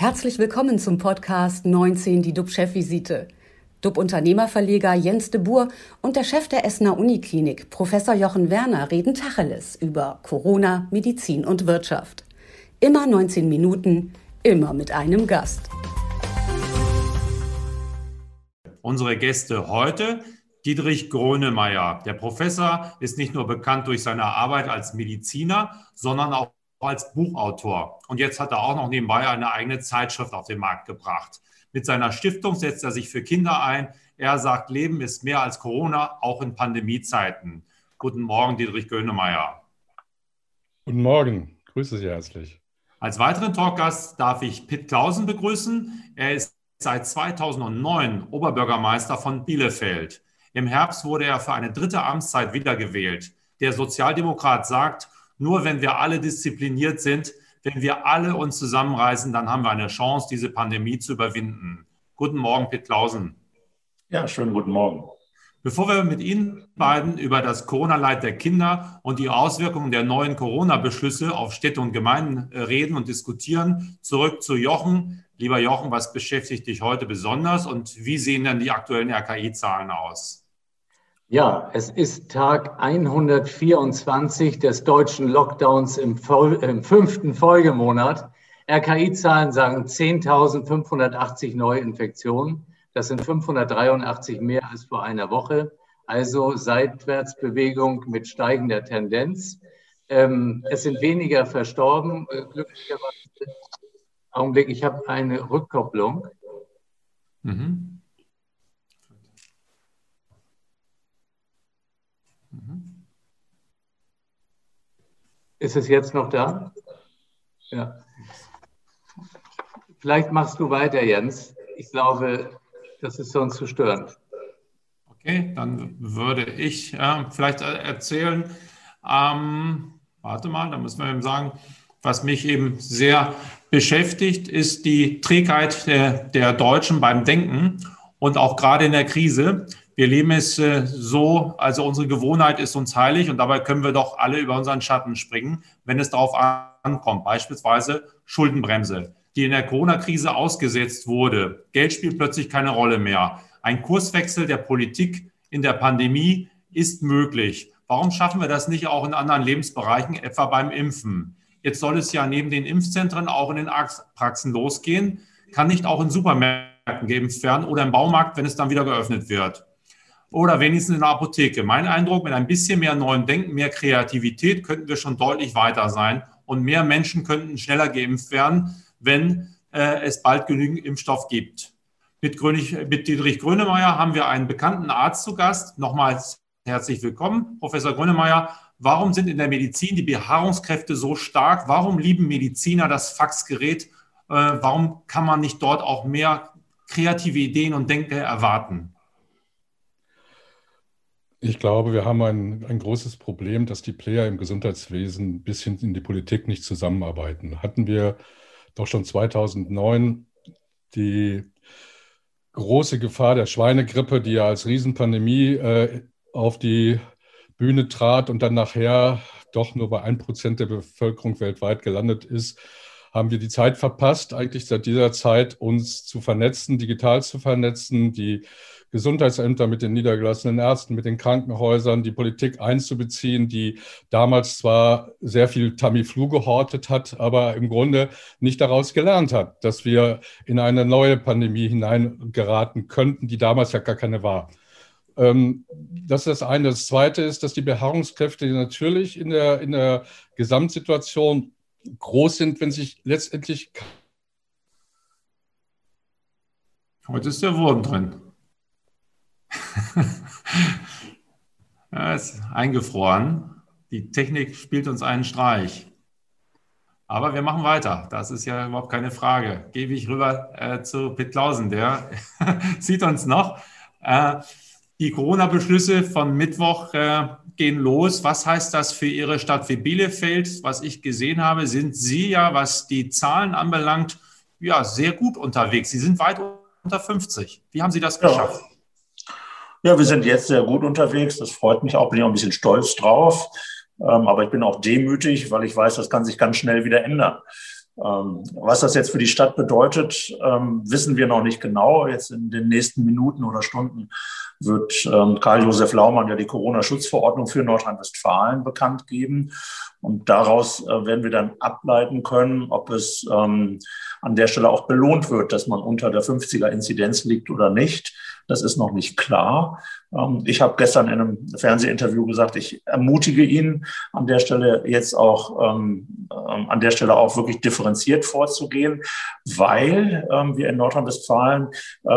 Herzlich willkommen zum Podcast 19, die DUB-Chefvisite. DUB-Unternehmerverleger Jens de Boer und der Chef der Essener Uniklinik, Professor Jochen Werner, reden Tacheles über Corona, Medizin und Wirtschaft. Immer 19 Minuten, immer mit einem Gast. Unsere Gäste heute Dietrich Grönemeyer. Der Professor ist nicht nur bekannt durch seine Arbeit als Mediziner, sondern auch als Buchautor. Und jetzt hat er auch noch nebenbei eine eigene Zeitschrift auf den Markt gebracht. Mit seiner Stiftung setzt er sich für Kinder ein. Er sagt, Leben ist mehr als Corona, auch in Pandemiezeiten. Guten Morgen, Dietrich Grönemeyer. Guten Morgen, grüße Sie herzlich. Als weiteren Talkgast darf ich Pitt Klausen begrüßen. Er ist seit 2009 Oberbürgermeister von Bielefeld. Im Herbst wurde er für eine dritte Amtszeit wiedergewählt. Der Sozialdemokrat sagt, nur wenn wir alle diszipliniert sind, wenn wir alle uns zusammenreißen, dann haben wir eine Chance, diese Pandemie zu überwinden. Guten Morgen, Pitt Klausen. Ja, schönen guten Morgen. Bevor wir mit Ihnen beiden über das Corona-Leid der Kinder und die Auswirkungen der neuen Corona-Beschlüsse auf Städte und Gemeinden äh, reden und diskutieren, zurück zu Jochen. Lieber Jochen, was beschäftigt dich heute besonders und wie sehen denn die aktuellen RKI-Zahlen aus? Ja, es ist Tag 124 des deutschen Lockdowns im, im fünften Folgemonat. RKI-Zahlen sagen 10.580 Neuinfektionen. Das sind 583 mehr als vor einer Woche. Also Seitwärtsbewegung mit steigender Tendenz. Ähm, es sind weniger verstorben. Äh, glücklicherweise. Augenblick, ich habe eine Rückkopplung. Mhm. Ist es jetzt noch da? Ja. Vielleicht machst du weiter, Jens. Ich glaube, das ist sonst zu störend. Okay, dann würde ich äh, vielleicht erzählen, ähm, warte mal, da müssen wir eben sagen, was mich eben sehr beschäftigt, ist die Trägheit der, der Deutschen beim Denken und auch gerade in der Krise. Wir leben es äh, so, also unsere Gewohnheit ist uns heilig und dabei können wir doch alle über unseren Schatten springen, wenn es darauf ankommt. Beispielsweise Schuldenbremse, die in der Corona-Krise ausgesetzt wurde. Geld spielt plötzlich keine Rolle mehr. Ein Kurswechsel der Politik in der Pandemie ist möglich. Warum schaffen wir das nicht auch in anderen Lebensbereichen, etwa beim Impfen? Jetzt soll es ja neben den Impfzentren auch in den Arztpraxen losgehen. Kann nicht auch in Supermärkten geimpft werden oder im Baumarkt, wenn es dann wieder geöffnet wird oder wenigstens in der Apotheke. Mein Eindruck, mit ein bisschen mehr neuem Denken, mehr Kreativität könnten wir schon deutlich weiter sein und mehr Menschen könnten schneller geimpft werden, wenn äh, es bald genügend Impfstoff gibt. Mit, Grönig, mit Dietrich Grönemeyer haben wir einen bekannten Arzt zu Gast. Nochmals herzlich willkommen, Professor Grönemeyer. Warum sind in der Medizin die Beharrungskräfte so stark? Warum lieben Mediziner das Faxgerät? Äh, warum kann man nicht dort auch mehr kreative Ideen und Denken erwarten? Ich glaube, wir haben ein, ein großes Problem, dass die Player im Gesundheitswesen bis hin in die Politik nicht zusammenarbeiten. Hatten wir doch schon 2009 die große Gefahr der Schweinegrippe, die ja als Riesenpandemie äh, auf die Bühne trat und dann nachher doch nur bei ein Prozent der Bevölkerung weltweit gelandet ist, haben wir die Zeit verpasst, eigentlich seit dieser Zeit uns zu vernetzen, digital zu vernetzen, die Gesundheitsämter, mit den niedergelassenen Ärzten, mit den Krankenhäusern, die Politik einzubeziehen, die damals zwar sehr viel Tamiflu gehortet hat, aber im Grunde nicht daraus gelernt hat, dass wir in eine neue Pandemie hineingeraten könnten, die damals ja gar keine war. Ähm, das ist das eine. Das zweite ist, dass die Beharrungskräfte natürlich in der, in der Gesamtsituation groß sind, wenn sich letztendlich. Heute ist der Wurm drin. er ist eingefroren. Die Technik spielt uns einen Streich. Aber wir machen weiter. Das ist ja überhaupt keine Frage. Gebe ich rüber äh, zu Pitt Klausen, der sieht uns noch. Äh, die Corona-Beschlüsse von Mittwoch äh, gehen los. Was heißt das für Ihre Stadt wie Bielefeld? Was ich gesehen habe, sind Sie ja, was die Zahlen anbelangt, ja, sehr gut unterwegs. Sie sind weit unter 50. Wie haben Sie das geschafft? Ja. Ja, wir sind jetzt sehr gut unterwegs. Das freut mich auch. Bin ich auch ein bisschen stolz drauf. Ähm, aber ich bin auch demütig, weil ich weiß, das kann sich ganz schnell wieder ändern. Ähm, was das jetzt für die Stadt bedeutet, ähm, wissen wir noch nicht genau. Jetzt in den nächsten Minuten oder Stunden wird Karl-Josef Laumann ja die Corona-Schutzverordnung für Nordrhein-Westfalen bekannt geben. Und daraus äh, werden wir dann ableiten können, ob es an der Stelle auch belohnt wird, dass man unter der 50er-Inzidenz liegt oder nicht. Das ist noch nicht klar. Ähm, ich habe gestern in einem Fernsehinterview gesagt, ich ermutige ihn an der Stelle jetzt auch, ähm, ähm, an der Stelle auch wirklich differenziert vorzugehen, weil wir in Nordrhein-Westfalen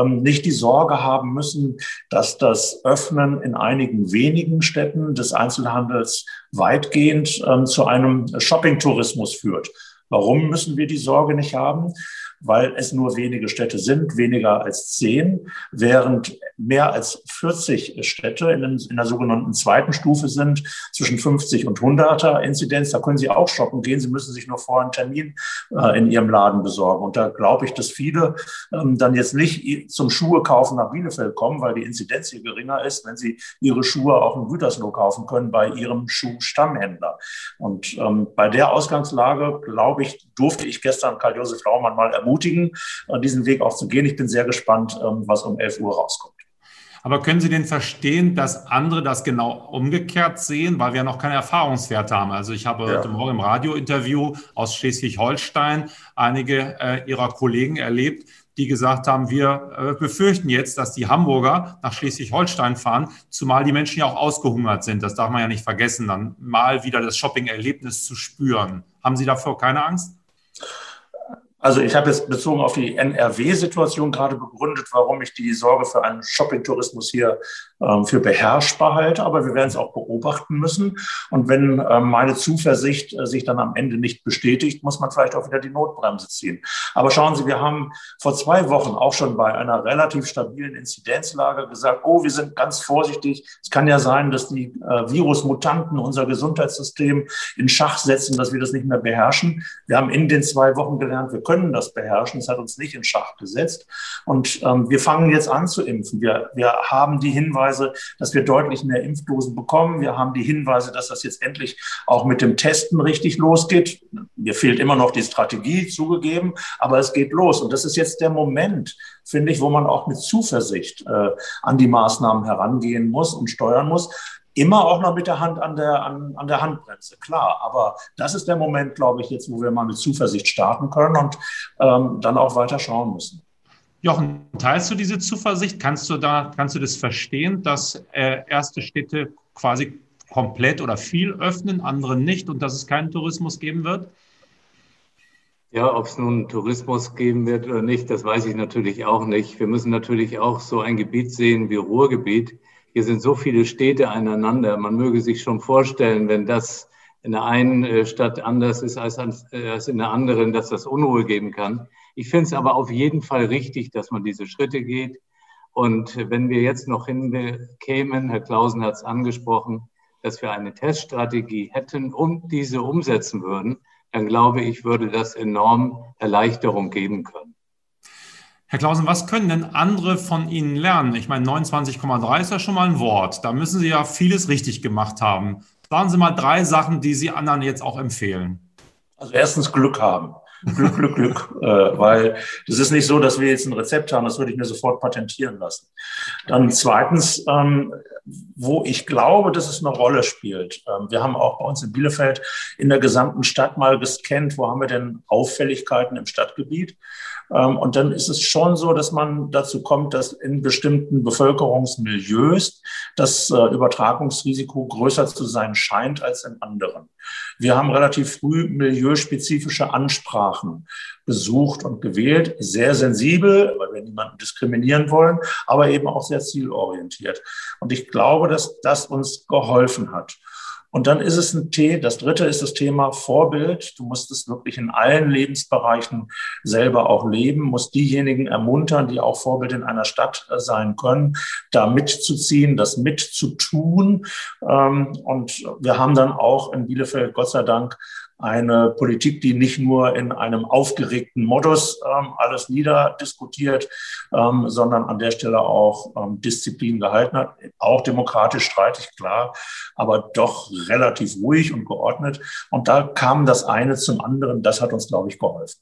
nicht die Sorge haben müssen, dass das Öffnen in einigen wenigen Städten des Einzelhandels weitgehend zu einem Shopping-Tourismus führt. Warum müssen wir die Sorge nicht haben? Weil es nur wenige Städte sind, weniger als zehn, während mehr als 40 Städte in, in der sogenannten zweiten Stufe sind, zwischen 50 und 100er Inzidenz. Da können Sie auch shoppen gehen. Sie müssen sich nur vorher einen Termin äh, in Ihrem Laden besorgen. Und da glaube ich, dass viele ähm, dann jetzt nicht zum Schuhe kaufen nach Bielefeld kommen, weil die Inzidenz hier geringer ist, wenn sie ihre Schuhe auch in Gütersloh kaufen können bei ihrem Schuhstammhändler. Und ähm, bei der Ausgangslage, glaube ich, durfte ich gestern Karl-Josef Laumann mal ermutigen, ermutigen, äh, diesen Weg auch zu gehen. Ich bin sehr gespannt, ähm, was um 11 Uhr rauskommt. Aber können Sie denn verstehen, dass andere das genau umgekehrt sehen, weil wir noch keine Erfahrungswerte haben? Also ich habe ja. heute Morgen im Radiointerview aus Schleswig-Holstein einige äh, Ihrer Kollegen erlebt, die gesagt haben, wir äh, befürchten jetzt, dass die Hamburger nach Schleswig-Holstein fahren, zumal die Menschen ja auch ausgehungert sind. Das darf man ja nicht vergessen, dann mal wieder das Shopping-Erlebnis zu spüren. Haben Sie davor keine Angst? Also ich habe jetzt bezogen auf die NRW-Situation gerade begründet, warum ich die Sorge für einen Shopping-Tourismus hier für beherrschbar halte. Aber wir werden es auch beobachten müssen. Und wenn ähm, meine Zuversicht äh, sich dann am Ende nicht bestätigt, muss man vielleicht auch wieder die Notbremse ziehen. Aber schauen Sie, wir haben vor zwei Wochen auch schon bei einer relativ stabilen Inzidenzlage gesagt, oh, wir sind ganz vorsichtig. Es kann ja sein, dass die äh, Virusmutanten unser Gesundheitssystem in Schach setzen, dass wir das nicht mehr beherrschen. Wir haben in den zwei Wochen gelernt, wir können das beherrschen. Es hat uns nicht in Schach gesetzt. Und ähm, wir fangen jetzt an zu impfen. Wir, wir haben die Hinweise, dass wir deutlich mehr Impfdosen bekommen. Wir haben die Hinweise, dass das jetzt endlich auch mit dem Testen richtig losgeht. Mir fehlt immer noch die Strategie zugegeben, aber es geht los. Und das ist jetzt der Moment, finde ich, wo man auch mit Zuversicht äh, an die Maßnahmen herangehen muss und steuern muss. Immer auch noch mit der Hand an der, an, an der Handbremse, klar. Aber das ist der Moment, glaube ich, jetzt, wo wir mal mit Zuversicht starten können und ähm, dann auch weiter schauen müssen. Jochen, teilst du diese Zuversicht? Kannst du da, kannst du das verstehen, dass äh, erste Städte quasi komplett oder viel öffnen, andere nicht und dass es keinen Tourismus geben wird? Ja, ob es nun Tourismus geben wird oder nicht, das weiß ich natürlich auch nicht. Wir müssen natürlich auch so ein Gebiet sehen wie Ruhrgebiet hier sind so viele Städte aneinander. Man möge sich schon vorstellen, wenn das in der einen äh, Stadt anders ist als, als in der anderen, dass das Unruhe geben kann. Ich finde es aber auf jeden Fall richtig, dass man diese Schritte geht. Und wenn wir jetzt noch hinkämen, Herr Klausen hat es angesprochen, dass wir eine Teststrategie hätten und diese umsetzen würden, dann glaube ich, würde das enorm Erleichterung geben können. Herr Klausen, was können denn andere von Ihnen lernen? Ich meine, 29,3 ist ja schon mal ein Wort. Da müssen Sie ja vieles richtig gemacht haben. Sagen Sie mal drei Sachen, die Sie anderen jetzt auch empfehlen. Also erstens Glück haben. Glück, Glück, Glück. Äh, weil es ist nicht so, dass wir jetzt ein Rezept haben, das würde ich mir sofort patentieren lassen. Dann zweitens, ähm, wo ich glaube, dass es eine Rolle spielt. Ähm, wir haben auch bei uns in Bielefeld in der gesamten Stadt mal gescannt, wo haben wir denn Auffälligkeiten im Stadtgebiet. Ähm, und dann ist es schon so, dass man dazu kommt, dass in bestimmten Bevölkerungsmilieus das äh, Übertragungsrisiko größer zu sein scheint als in anderen. Wir haben relativ früh milieuspezifische Ansprachen besucht und gewählt, sehr sensibel, weil wir niemanden diskriminieren wollen, aber eben auch sehr zielorientiert. Und ich glaube, dass das uns geholfen hat. Und dann ist es ein T. Das dritte ist das Thema Vorbild. Du musst es wirklich in allen Lebensbereichen selber auch leben, musst diejenigen ermuntern, die auch Vorbild in einer Stadt äh, sein können, da mitzuziehen, das mitzutun. Ähm, und wir haben dann auch in Bielefeld Gott sei Dank eine Politik, die nicht nur in einem aufgeregten Modus ähm, alles niederdiskutiert, ähm, sondern an der Stelle auch ähm, Disziplin gehalten hat. Auch demokratisch streitig, klar, aber doch relativ ruhig und geordnet. Und da kam das eine zum anderen. Das hat uns, glaube ich, geholfen.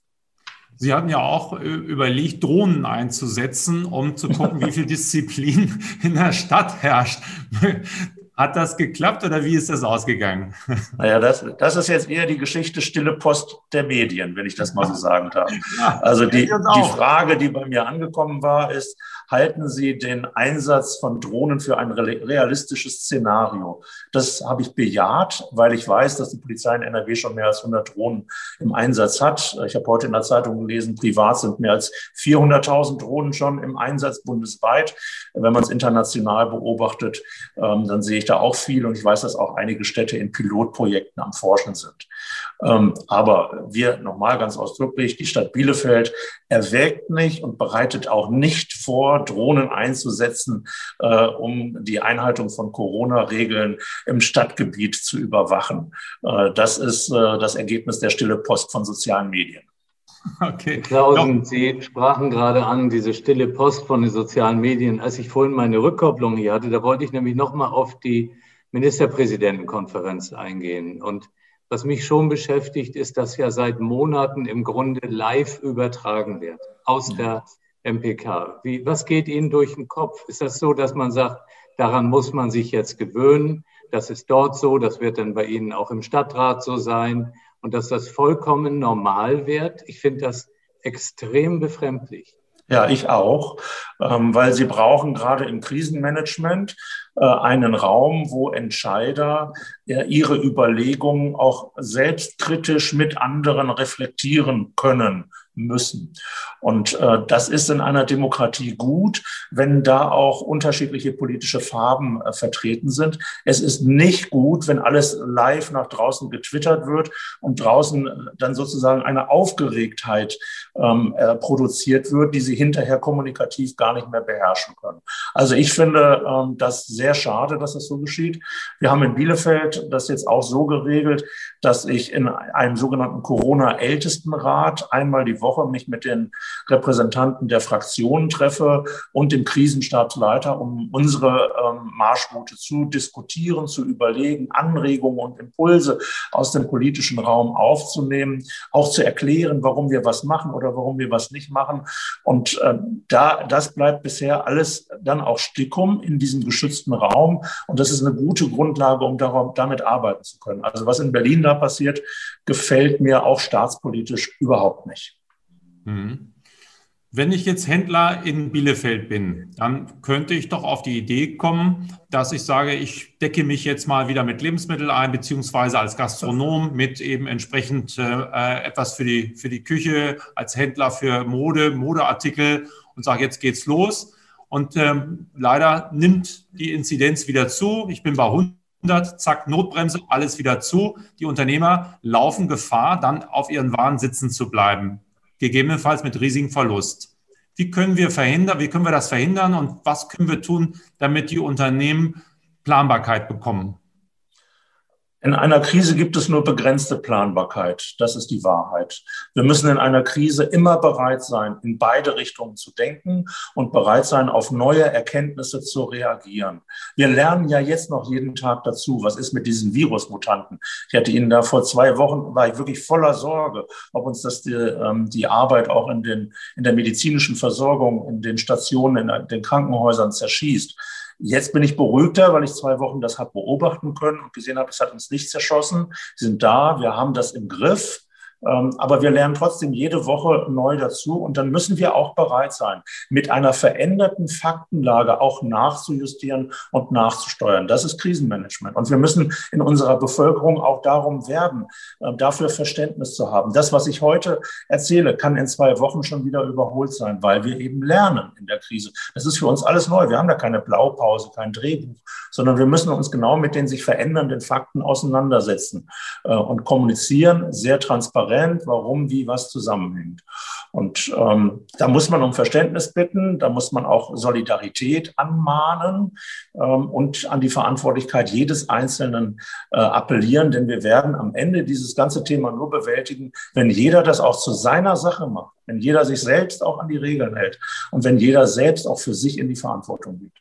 Sie hatten ja auch äh, überlegt, Drohnen einzusetzen, um zu gucken, wie viel Disziplin in der Stadt herrscht. Hat das geklappt oder wie ist das ausgegangen? Naja, das, das ist jetzt eher die Geschichte stille Post der Medien, wenn ich das mal so sagen darf. Also die, die Frage, die bei mir angekommen war, ist, halten Sie den Einsatz von Drohnen für ein realistisches Szenario? Das habe ich bejaht, weil ich weiß, dass die Polizei in NRW schon mehr als 100 Drohnen im Einsatz hat. Ich habe heute in der Zeitung gelesen, privat sind mehr als 400.000 Drohnen schon im Einsatz bundesweit. Wenn man es international beobachtet, ähm, dann sehe ich da auch viel und ich weiß, dass auch einige Städte in Pilotprojekten am Forschen sind. Ähm, aber wir nochmal ganz ausdrücklich, die Stadt Bielefeld erwägt nicht und bereitet auch nicht vor, Drohnen einzusetzen, äh, um die Einhaltung von Corona-Regeln im Stadtgebiet zu überwachen. Äh, das ist äh, das Ergebnis der stille Post von sozialen Medien. Okay. Klausen, Sie sprachen gerade an, diese stille Post von den sozialen Medien. Als ich vorhin meine Rückkopplung hier hatte, da wollte ich nämlich nochmal auf die Ministerpräsidentenkonferenz eingehen. Und was mich schon beschäftigt, ist, dass ja seit Monaten im Grunde live übertragen wird aus der MPK. Wie, was geht Ihnen durch den Kopf? Ist das so, dass man sagt, daran muss man sich jetzt gewöhnen? Das ist dort so, das wird dann bei Ihnen auch im Stadtrat so sein und dass das vollkommen normal wird? Ich finde das extrem befremdlich. Ja, ich auch, ähm, weil sie brauchen gerade im Krisenmanagement einen Raum, wo Entscheider ihre Überlegungen auch selbstkritisch mit anderen reflektieren können müssen. Und äh, das ist in einer Demokratie gut, wenn da auch unterschiedliche politische Farben äh, vertreten sind. Es ist nicht gut, wenn alles live nach draußen getwittert wird und draußen äh, dann sozusagen eine Aufgeregtheit ähm, äh, produziert wird, die sie hinterher kommunikativ gar nicht mehr beherrschen können. Also ich finde ähm, das sehr schade, dass das so geschieht. Wir haben in Bielefeld das jetzt auch so geregelt, dass ich in einem sogenannten Corona-Ältestenrat einmal die Woche mich mit den Repräsentanten der Fraktionen treffe und dem Krisenstabsleiter, um unsere ähm, Marschroute zu diskutieren, zu überlegen, Anregungen und Impulse aus dem politischen Raum aufzunehmen, auch zu erklären, warum wir was machen oder warum wir was nicht machen. Und äh, da, das bleibt bisher alles dann auch Stickum in diesem geschützten Raum. Und das ist eine gute Grundlage, um darauf, damit arbeiten zu können. Also was in Berlin da passiert, gefällt mir auch staatspolitisch überhaupt nicht. Mhm. Wenn ich jetzt Händler in Bielefeld bin, dann könnte ich doch auf die Idee kommen, dass ich sage, ich decke mich jetzt mal wieder mit Lebensmitteln ein, beziehungsweise als Gastronom mit eben entsprechend äh, etwas für die, für die Küche, als Händler für Mode, Modeartikel und sage, jetzt geht's los. Und ähm, leider nimmt die Inzidenz wieder zu. Ich bin bei 100, zack, Notbremse, alles wieder zu. Die Unternehmer laufen Gefahr, dann auf ihren Waren sitzen zu bleiben gegebenenfalls mit riesigem Verlust. Wie können wir verhindern, wie können wir das verhindern und was können wir tun, damit die Unternehmen Planbarkeit bekommen? In einer Krise gibt es nur begrenzte Planbarkeit. Das ist die Wahrheit. Wir müssen in einer Krise immer bereit sein, in beide Richtungen zu denken und bereit sein, auf neue Erkenntnisse zu reagieren. Wir lernen ja jetzt noch jeden Tag dazu. Was ist mit diesen Virusmutanten? Ich hatte Ihnen da vor zwei Wochen, war ich wirklich voller Sorge, ob uns das die, ähm, die Arbeit auch in, den, in der medizinischen Versorgung, in den Stationen, in den Krankenhäusern zerschießt. Jetzt bin ich beruhigter, weil ich zwei Wochen das habe beobachten können und gesehen habe, es hat uns nicht zerschossen. Sie sind da, wir haben das im Griff. Ähm, aber wir lernen trotzdem jede Woche neu dazu und dann müssen wir auch bereit sein, mit einer veränderten Faktenlage auch nachzujustieren und nachzusteuern. Das ist Krisenmanagement. Und wir müssen in unserer Bevölkerung auch darum werben, äh, dafür Verständnis zu haben. Das, was ich heute erzähle, kann in zwei Wochen schon wieder überholt sein, weil wir eben lernen in der Krise. Das ist für uns alles neu. Wir haben da keine Blaupause, kein Drehbuch, sondern wir müssen uns genau mit den sich verändernden Fakten auseinandersetzen äh, und kommunizieren sehr transparent transparent, warum, wie, was zusammenhängt. Und ähm, da muss man um Verständnis bitten, da muss man auch Solidarität anmahnen ähm, und an die Verantwortlichkeit jedes Einzelnen äh, appellieren, denn wir werden am Ende dieses ganze Thema nur bewältigen, wenn jeder das auch zu seiner Sache macht, wenn jeder sich selbst auch an die Regeln hält und wenn jeder selbst auch für sich in die Verantwortung geht.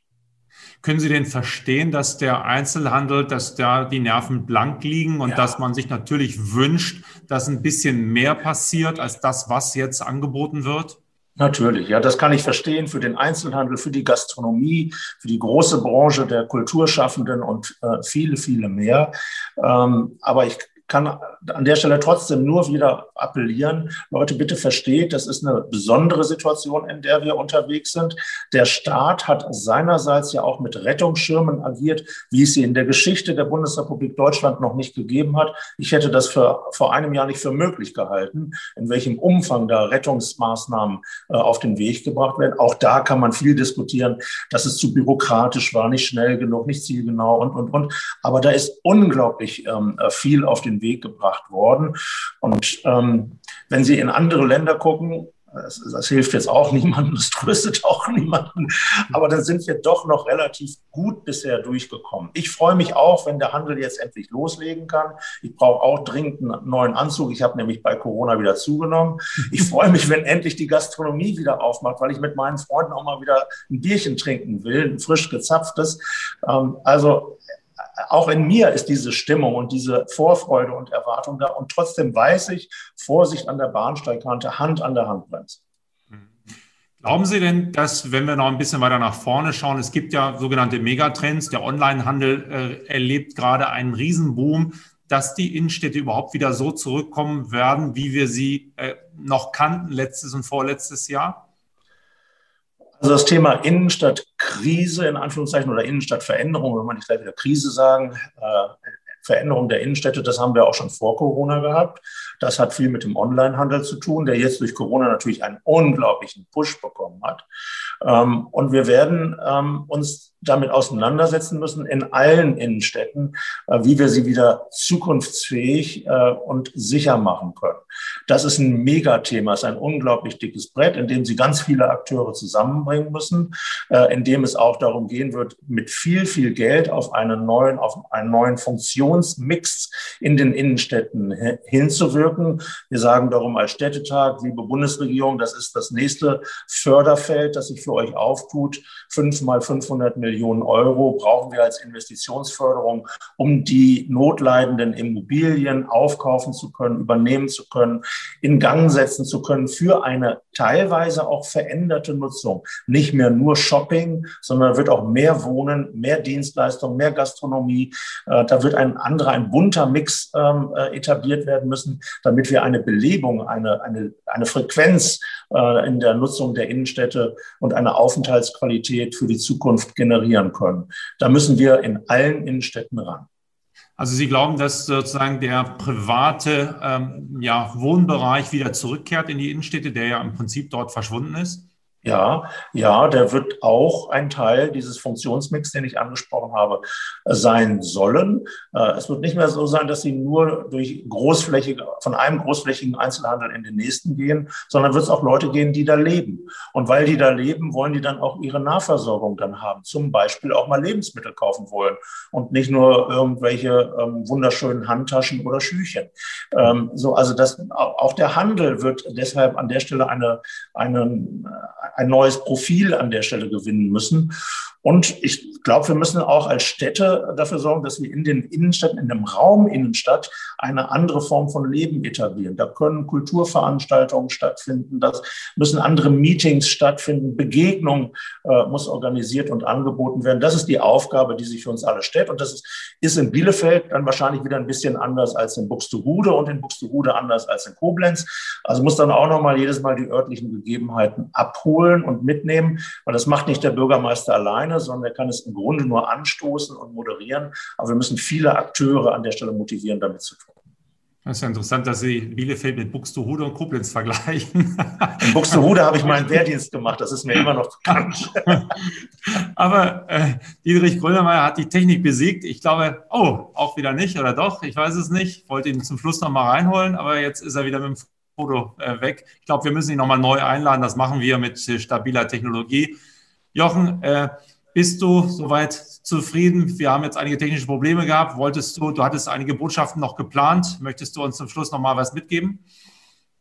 Können Sie denn verstehen, dass der Einzelhandel, dass da die Nerven blank liegen und ja. dass man sich natürlich wünscht, dass ein bisschen mehr passiert als das, was jetzt angeboten wird? Natürlich, ja, das kann ich verstehen für den Einzelhandel, für die Gastronomie, für die große Branche der Kulturschaffenden und äh, viele, viele mehr. Ähm, aber ich kann an der Stelle trotzdem nur wieder appellieren, Leute, bitte versteht, das ist eine besondere Situation, in der wir unterwegs sind. Der Staat hat seinerseits ja auch mit Rettungsschirmen agiert, wie es sie in der Geschichte der Bundesrepublik Deutschland noch nicht gegeben hat. Ich hätte das für, vor einem Jahr nicht für möglich gehalten, in welchem Umfang da Rettungsmaßnahmen äh, auf den Weg gebracht werden. Auch da kann man viel diskutieren, dass es zu bürokratisch war, nicht schnell genug, nicht zielgenau und, und, und. Aber da ist unglaublich ähm, viel auf den Weg gebracht worden. Und ähm, wenn Sie in andere Länder gucken, das, das, hilft jetzt auch niemandem, das tröstet auch niemanden. Aber dann sind wir doch noch relativ gut bisher durchgekommen. Ich freue mich auch, wenn der Handel jetzt endlich loslegen kann. Ich brauche auch dringend einen neuen Anzug. Ich habe nämlich bei Corona wieder zugenommen. Ich freue mich, wenn endlich die Gastronomie wieder aufmacht, weil ich mit meinen Freunden auch mal wieder ein Bierchen trinken will, ein frisch gezapftes. Ähm, also auch in mir ist diese Stimmung und diese Vorfreude und Erwartung da. Und trotzdem weiß ich, Vorsicht an der Bahnsteigkante, Hand an der Handbremse. Glauben Sie denn, dass, wenn wir noch ein bisschen weiter nach vorne schauen, es gibt ja sogenannte Megatrends, der Onlinehandel äh, erlebt gerade einen Riesenboom, dass die Innenstädte überhaupt wieder so zurückkommen werden, wie wir sie äh, noch kannten letztes und vorletztes Jahr? Also das Thema Innenstadtkrise in Anführungszeichen oder Innenstadtveränderung, wenn man nicht gleich wieder Krise sagen, äh, Veränderung der Innenstädte, das haben wir auch schon vor Corona gehabt. Das hat viel mit dem Onlinehandel zu tun, der jetzt durch Corona natürlich einen unglaublichen Push bekommen hat. Ähm, und wir werden ähm, uns damit auseinandersetzen müssen in allen Innenstädten, äh, wie wir sie wieder zukunftsfähig äh, und sicher machen können. Das ist ein Megathema, ist ein unglaublich dickes Brett, in dem Sie ganz viele Akteure zusammenbringen müssen, äh, in dem es auch darum gehen wird, mit viel, viel Geld auf einen neuen, auf einen neuen Funktionsmix in den Innenstädten hinzuwirken. Wir sagen darum als Städtetag, liebe Bundesregierung, das ist das nächste Förderfeld, das sich für euch auftut. Fünf mal 500 Millionen Euro brauchen wir als Investitionsförderung, um die notleidenden Immobilien aufkaufen zu können, übernehmen zu können, in Gang setzen zu können für eine teilweise auch veränderte Nutzung. Nicht mehr nur Shopping, sondern wird auch mehr Wohnen, mehr Dienstleistung, mehr Gastronomie. Äh, da wird ein anderer, ein bunter Mix ähm, äh, etabliert werden müssen, damit wir eine Belebung, eine, eine, eine Frequenz äh, in der Nutzung der Innenstädte und eine Aufenthaltsqualität für die Zukunft generieren können. Da müssen wir in allen Innenstädten ran. Also Sie glauben, dass sozusagen der private ähm, ja, Wohnbereich wieder zurückkehrt in die Innenstädte, der ja im Prinzip dort verschwunden ist? Ja, ja, der wird auch ein Teil dieses Funktionsmix, den ich angesprochen habe, sein sollen. Äh, es wird nicht mehr so sein, dass sie nur durch großflächige, von einem großflächigen Einzelhandel in den nächsten gehen, sondern wird es auch Leute gehen, die da leben. Und weil die da leben, wollen die dann auch ihre Nahversorgung dann haben. Zum Beispiel auch mal Lebensmittel kaufen wollen und nicht nur irgendwelche ähm, wunderschönen Handtaschen oder Schüchen. Ähm, so, also das, auch der Handel wird deshalb an der Stelle eine, eine ein neues Profil an der Stelle gewinnen müssen. Und ich glaube, wir müssen auch als Städte dafür sorgen, dass wir in den Innenstädten, in dem Raum Innenstadt eine andere Form von Leben etablieren. Da können Kulturveranstaltungen stattfinden, da müssen andere Meetings stattfinden, Begegnung äh, muss organisiert und angeboten werden. Das ist die Aufgabe, die sich für uns alle stellt. Und das ist, ist in Bielefeld dann wahrscheinlich wieder ein bisschen anders als in Buxtehude und in Buxtehude anders als in Koblenz. Also muss dann auch nochmal jedes Mal die örtlichen Gegebenheiten abholen und mitnehmen, weil das macht nicht der Bürgermeister allein alleine, sondern er kann es im Grunde nur anstoßen und moderieren. Aber wir müssen viele Akteure an der Stelle motivieren, damit zu tun. Das ist ja interessant, dass Sie Bielefeld mit Buxtehude und Koblenz vergleichen. In Buxtehude habe ich meinen Wehrdienst gemacht, das ist mir immer noch bekannt. Aber äh, Dietrich Grönemeyer hat die Technik besiegt. Ich glaube, oh, auch wieder nicht oder doch, ich weiß es nicht. Ich wollte ihn zum Schluss noch mal reinholen, aber jetzt ist er wieder mit dem Foto äh, weg. Ich glaube, wir müssen ihn nochmal neu einladen. Das machen wir mit äh, stabiler Technologie. Jochen, äh, bist du soweit zufrieden? Wir haben jetzt einige technische Probleme gehabt. Wolltest du, du hattest einige Botschaften noch geplant. Möchtest du uns zum Schluss nochmal was mitgeben?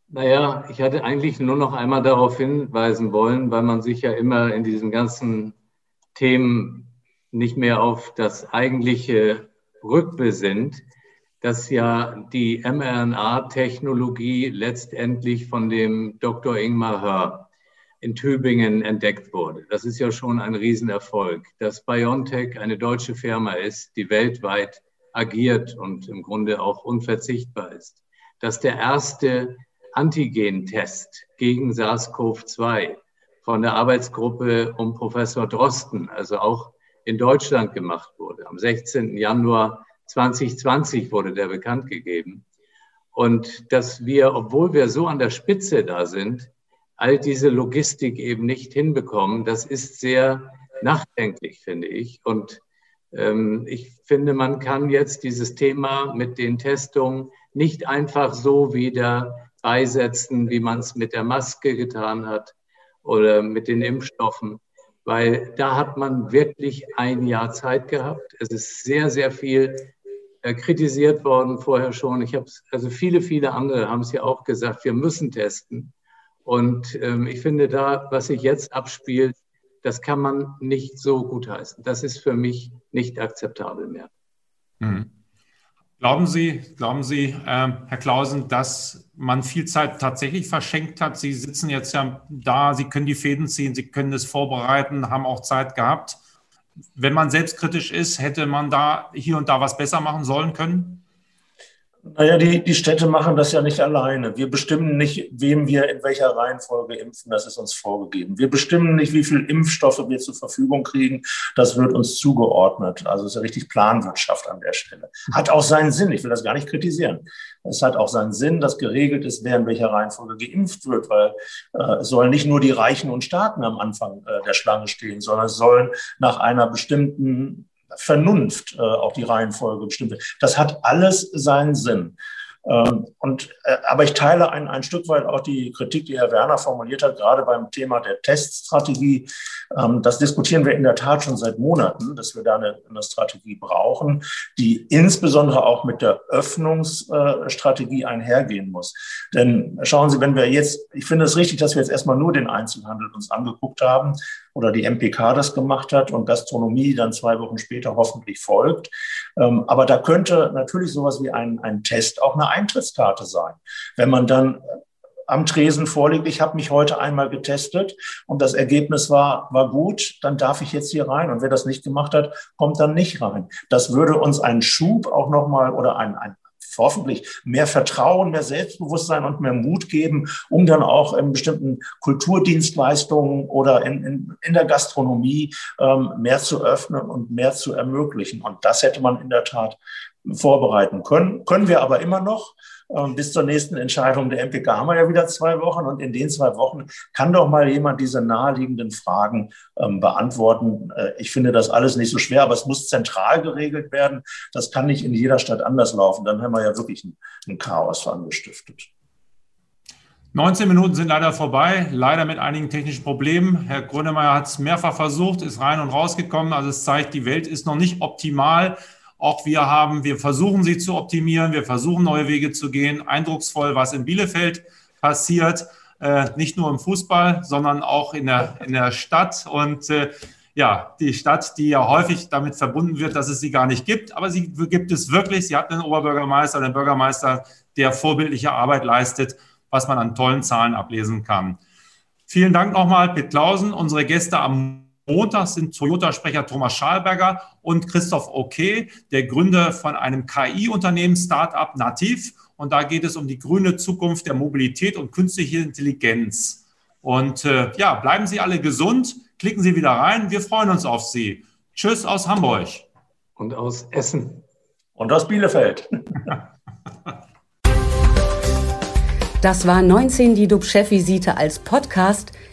Naja, ich hatte eigentlich nur noch einmal darauf hinweisen wollen, weil man sich ja immer in diesen ganzen Themen nicht mehr auf das eigentliche rückbesinnt, dass ja die mRNA-Technologie letztendlich von dem Dr. Ingmar Hör in Tübingen entdeckt wurde. Das ist ja schon ein Riesenerfolg. Dass BioNTech eine deutsche Firma ist, die weltweit agiert und im Grunde auch unverzichtbar ist. Dass der erste Antigentest gegen SARS-CoV-2 von der Arbeitsgruppe um Professor Drosten, also auch in Deutschland gemacht wurde. Am 16. Januar 2020 wurde der bekannt gegeben. Und dass wir, obwohl wir so an der Spitze da sind, all diese Logistik eben nicht hinbekommen, das ist sehr nachdenklich, finde ich. Und ähm, ich finde, man kann jetzt dieses Thema mit den Testungen nicht einfach so wieder beisetzen, wie man es mit der Maske getan hat oder mit den Impfstoffen, weil da hat man wirklich ein Jahr Zeit gehabt. Es ist sehr, sehr viel kritisiert worden vorher schon. Ich habe also viele, viele andere haben es ja auch gesagt, wir müssen testen. Und ähm, ich finde da, was sich jetzt abspielt, das kann man nicht so gutheißen. Das ist für mich nicht akzeptabel mehr. Mhm. Glauben Sie, glauben Sie, äh, Herr Klausen, dass man viel Zeit tatsächlich verschenkt hat? Sie sitzen jetzt ja da, Sie können die Fäden ziehen, Sie können es vorbereiten, haben auch Zeit gehabt. Wenn man selbstkritisch ist, hätte man da hier und da was besser machen sollen können? Naja, die, die Städte machen das ja nicht alleine. Wir bestimmen nicht, wem wir in welcher Reihenfolge impfen. Das ist uns vorgegeben. Wir bestimmen nicht, wie viel Impfstoffe wir zur Verfügung kriegen. Das wird uns zugeordnet. Also es ist ja richtig Planwirtschaft an der Stelle. Hat auch seinen Sinn. Ich will das gar nicht kritisieren. Es hat auch seinen Sinn, dass geregelt ist, wer in welcher Reihenfolge geimpft wird, weil äh, es sollen nicht nur die Reichen und Starken am Anfang äh, der Schlange stehen, sondern es sollen nach einer bestimmten Vernunft äh, auch die Reihenfolge bestimmt wird. Das hat alles seinen Sinn. Ähm, und, äh, aber ich teile ein, ein Stück weit auch die Kritik, die Herr Werner formuliert hat, gerade beim Thema der Teststrategie. Ähm, das diskutieren wir in der Tat schon seit Monaten, dass wir da eine, eine Strategie brauchen, die insbesondere auch mit der Öffnungsstrategie einhergehen muss. Denn schauen Sie, wenn wir jetzt, ich finde es richtig, dass wir jetzt erstmal nur den Einzelhandel uns angeguckt haben oder die MPK das gemacht hat und Gastronomie dann zwei Wochen später hoffentlich folgt. Ähm, aber da könnte natürlich sowas wie ein, ein Test auch eine Eintrittskarte sein. Wenn man dann am Tresen vorliegt, ich habe mich heute einmal getestet und das Ergebnis war, war gut, dann darf ich jetzt hier rein. Und wer das nicht gemacht hat, kommt dann nicht rein. Das würde uns einen Schub auch nochmal oder ein, ein, hoffentlich mehr Vertrauen, mehr Selbstbewusstsein und mehr Mut geben, um dann auch in bestimmten Kulturdienstleistungen oder in, in, in der Gastronomie ähm, mehr zu öffnen und mehr zu ermöglichen. Und das hätte man in der Tat vorbereiten können. Können wir aber immer noch. Ähm, bis zur nächsten Entscheidung der MPK haben wir ja wieder zwei Wochen und in den zwei Wochen kann doch mal jemand diese naheliegenden Fragen ähm, beantworten. Äh, ich finde das alles nicht so schwer, aber es muss zentral geregelt werden. Das kann nicht in jeder Stadt anders laufen. Dann haben wir ja wirklich ein, ein Chaos angestiftet. 19 Minuten sind leider vorbei, leider mit einigen technischen Problemen. Herr Grönemeyer hat es mehrfach versucht, ist rein und rausgekommen. Also es zeigt, die Welt ist noch nicht optimal. Auch wir haben, wir versuchen sie zu optimieren, wir versuchen neue Wege zu gehen. Eindrucksvoll, was in Bielefeld passiert, äh, nicht nur im Fußball, sondern auch in der, in der Stadt. Und äh, ja, die Stadt, die ja häufig damit verbunden wird, dass es sie gar nicht gibt, aber sie gibt es wirklich. Sie hat einen Oberbürgermeister, einen Bürgermeister, der vorbildliche Arbeit leistet, was man an tollen Zahlen ablesen kann. Vielen Dank nochmal, Pitt Klausen, unsere Gäste am Montag sind Toyota-Sprecher Thomas Schalberger und Christoph Oke, der Gründer von einem KI-Unternehmen, Startup Nativ. Und da geht es um die grüne Zukunft der Mobilität und künstliche Intelligenz. Und äh, ja, bleiben Sie alle gesund, klicken Sie wieder rein. Wir freuen uns auf Sie. Tschüss aus Hamburg. Und aus Essen. Und aus Bielefeld. Das war 19 die DUB-Chefvisite als Podcast.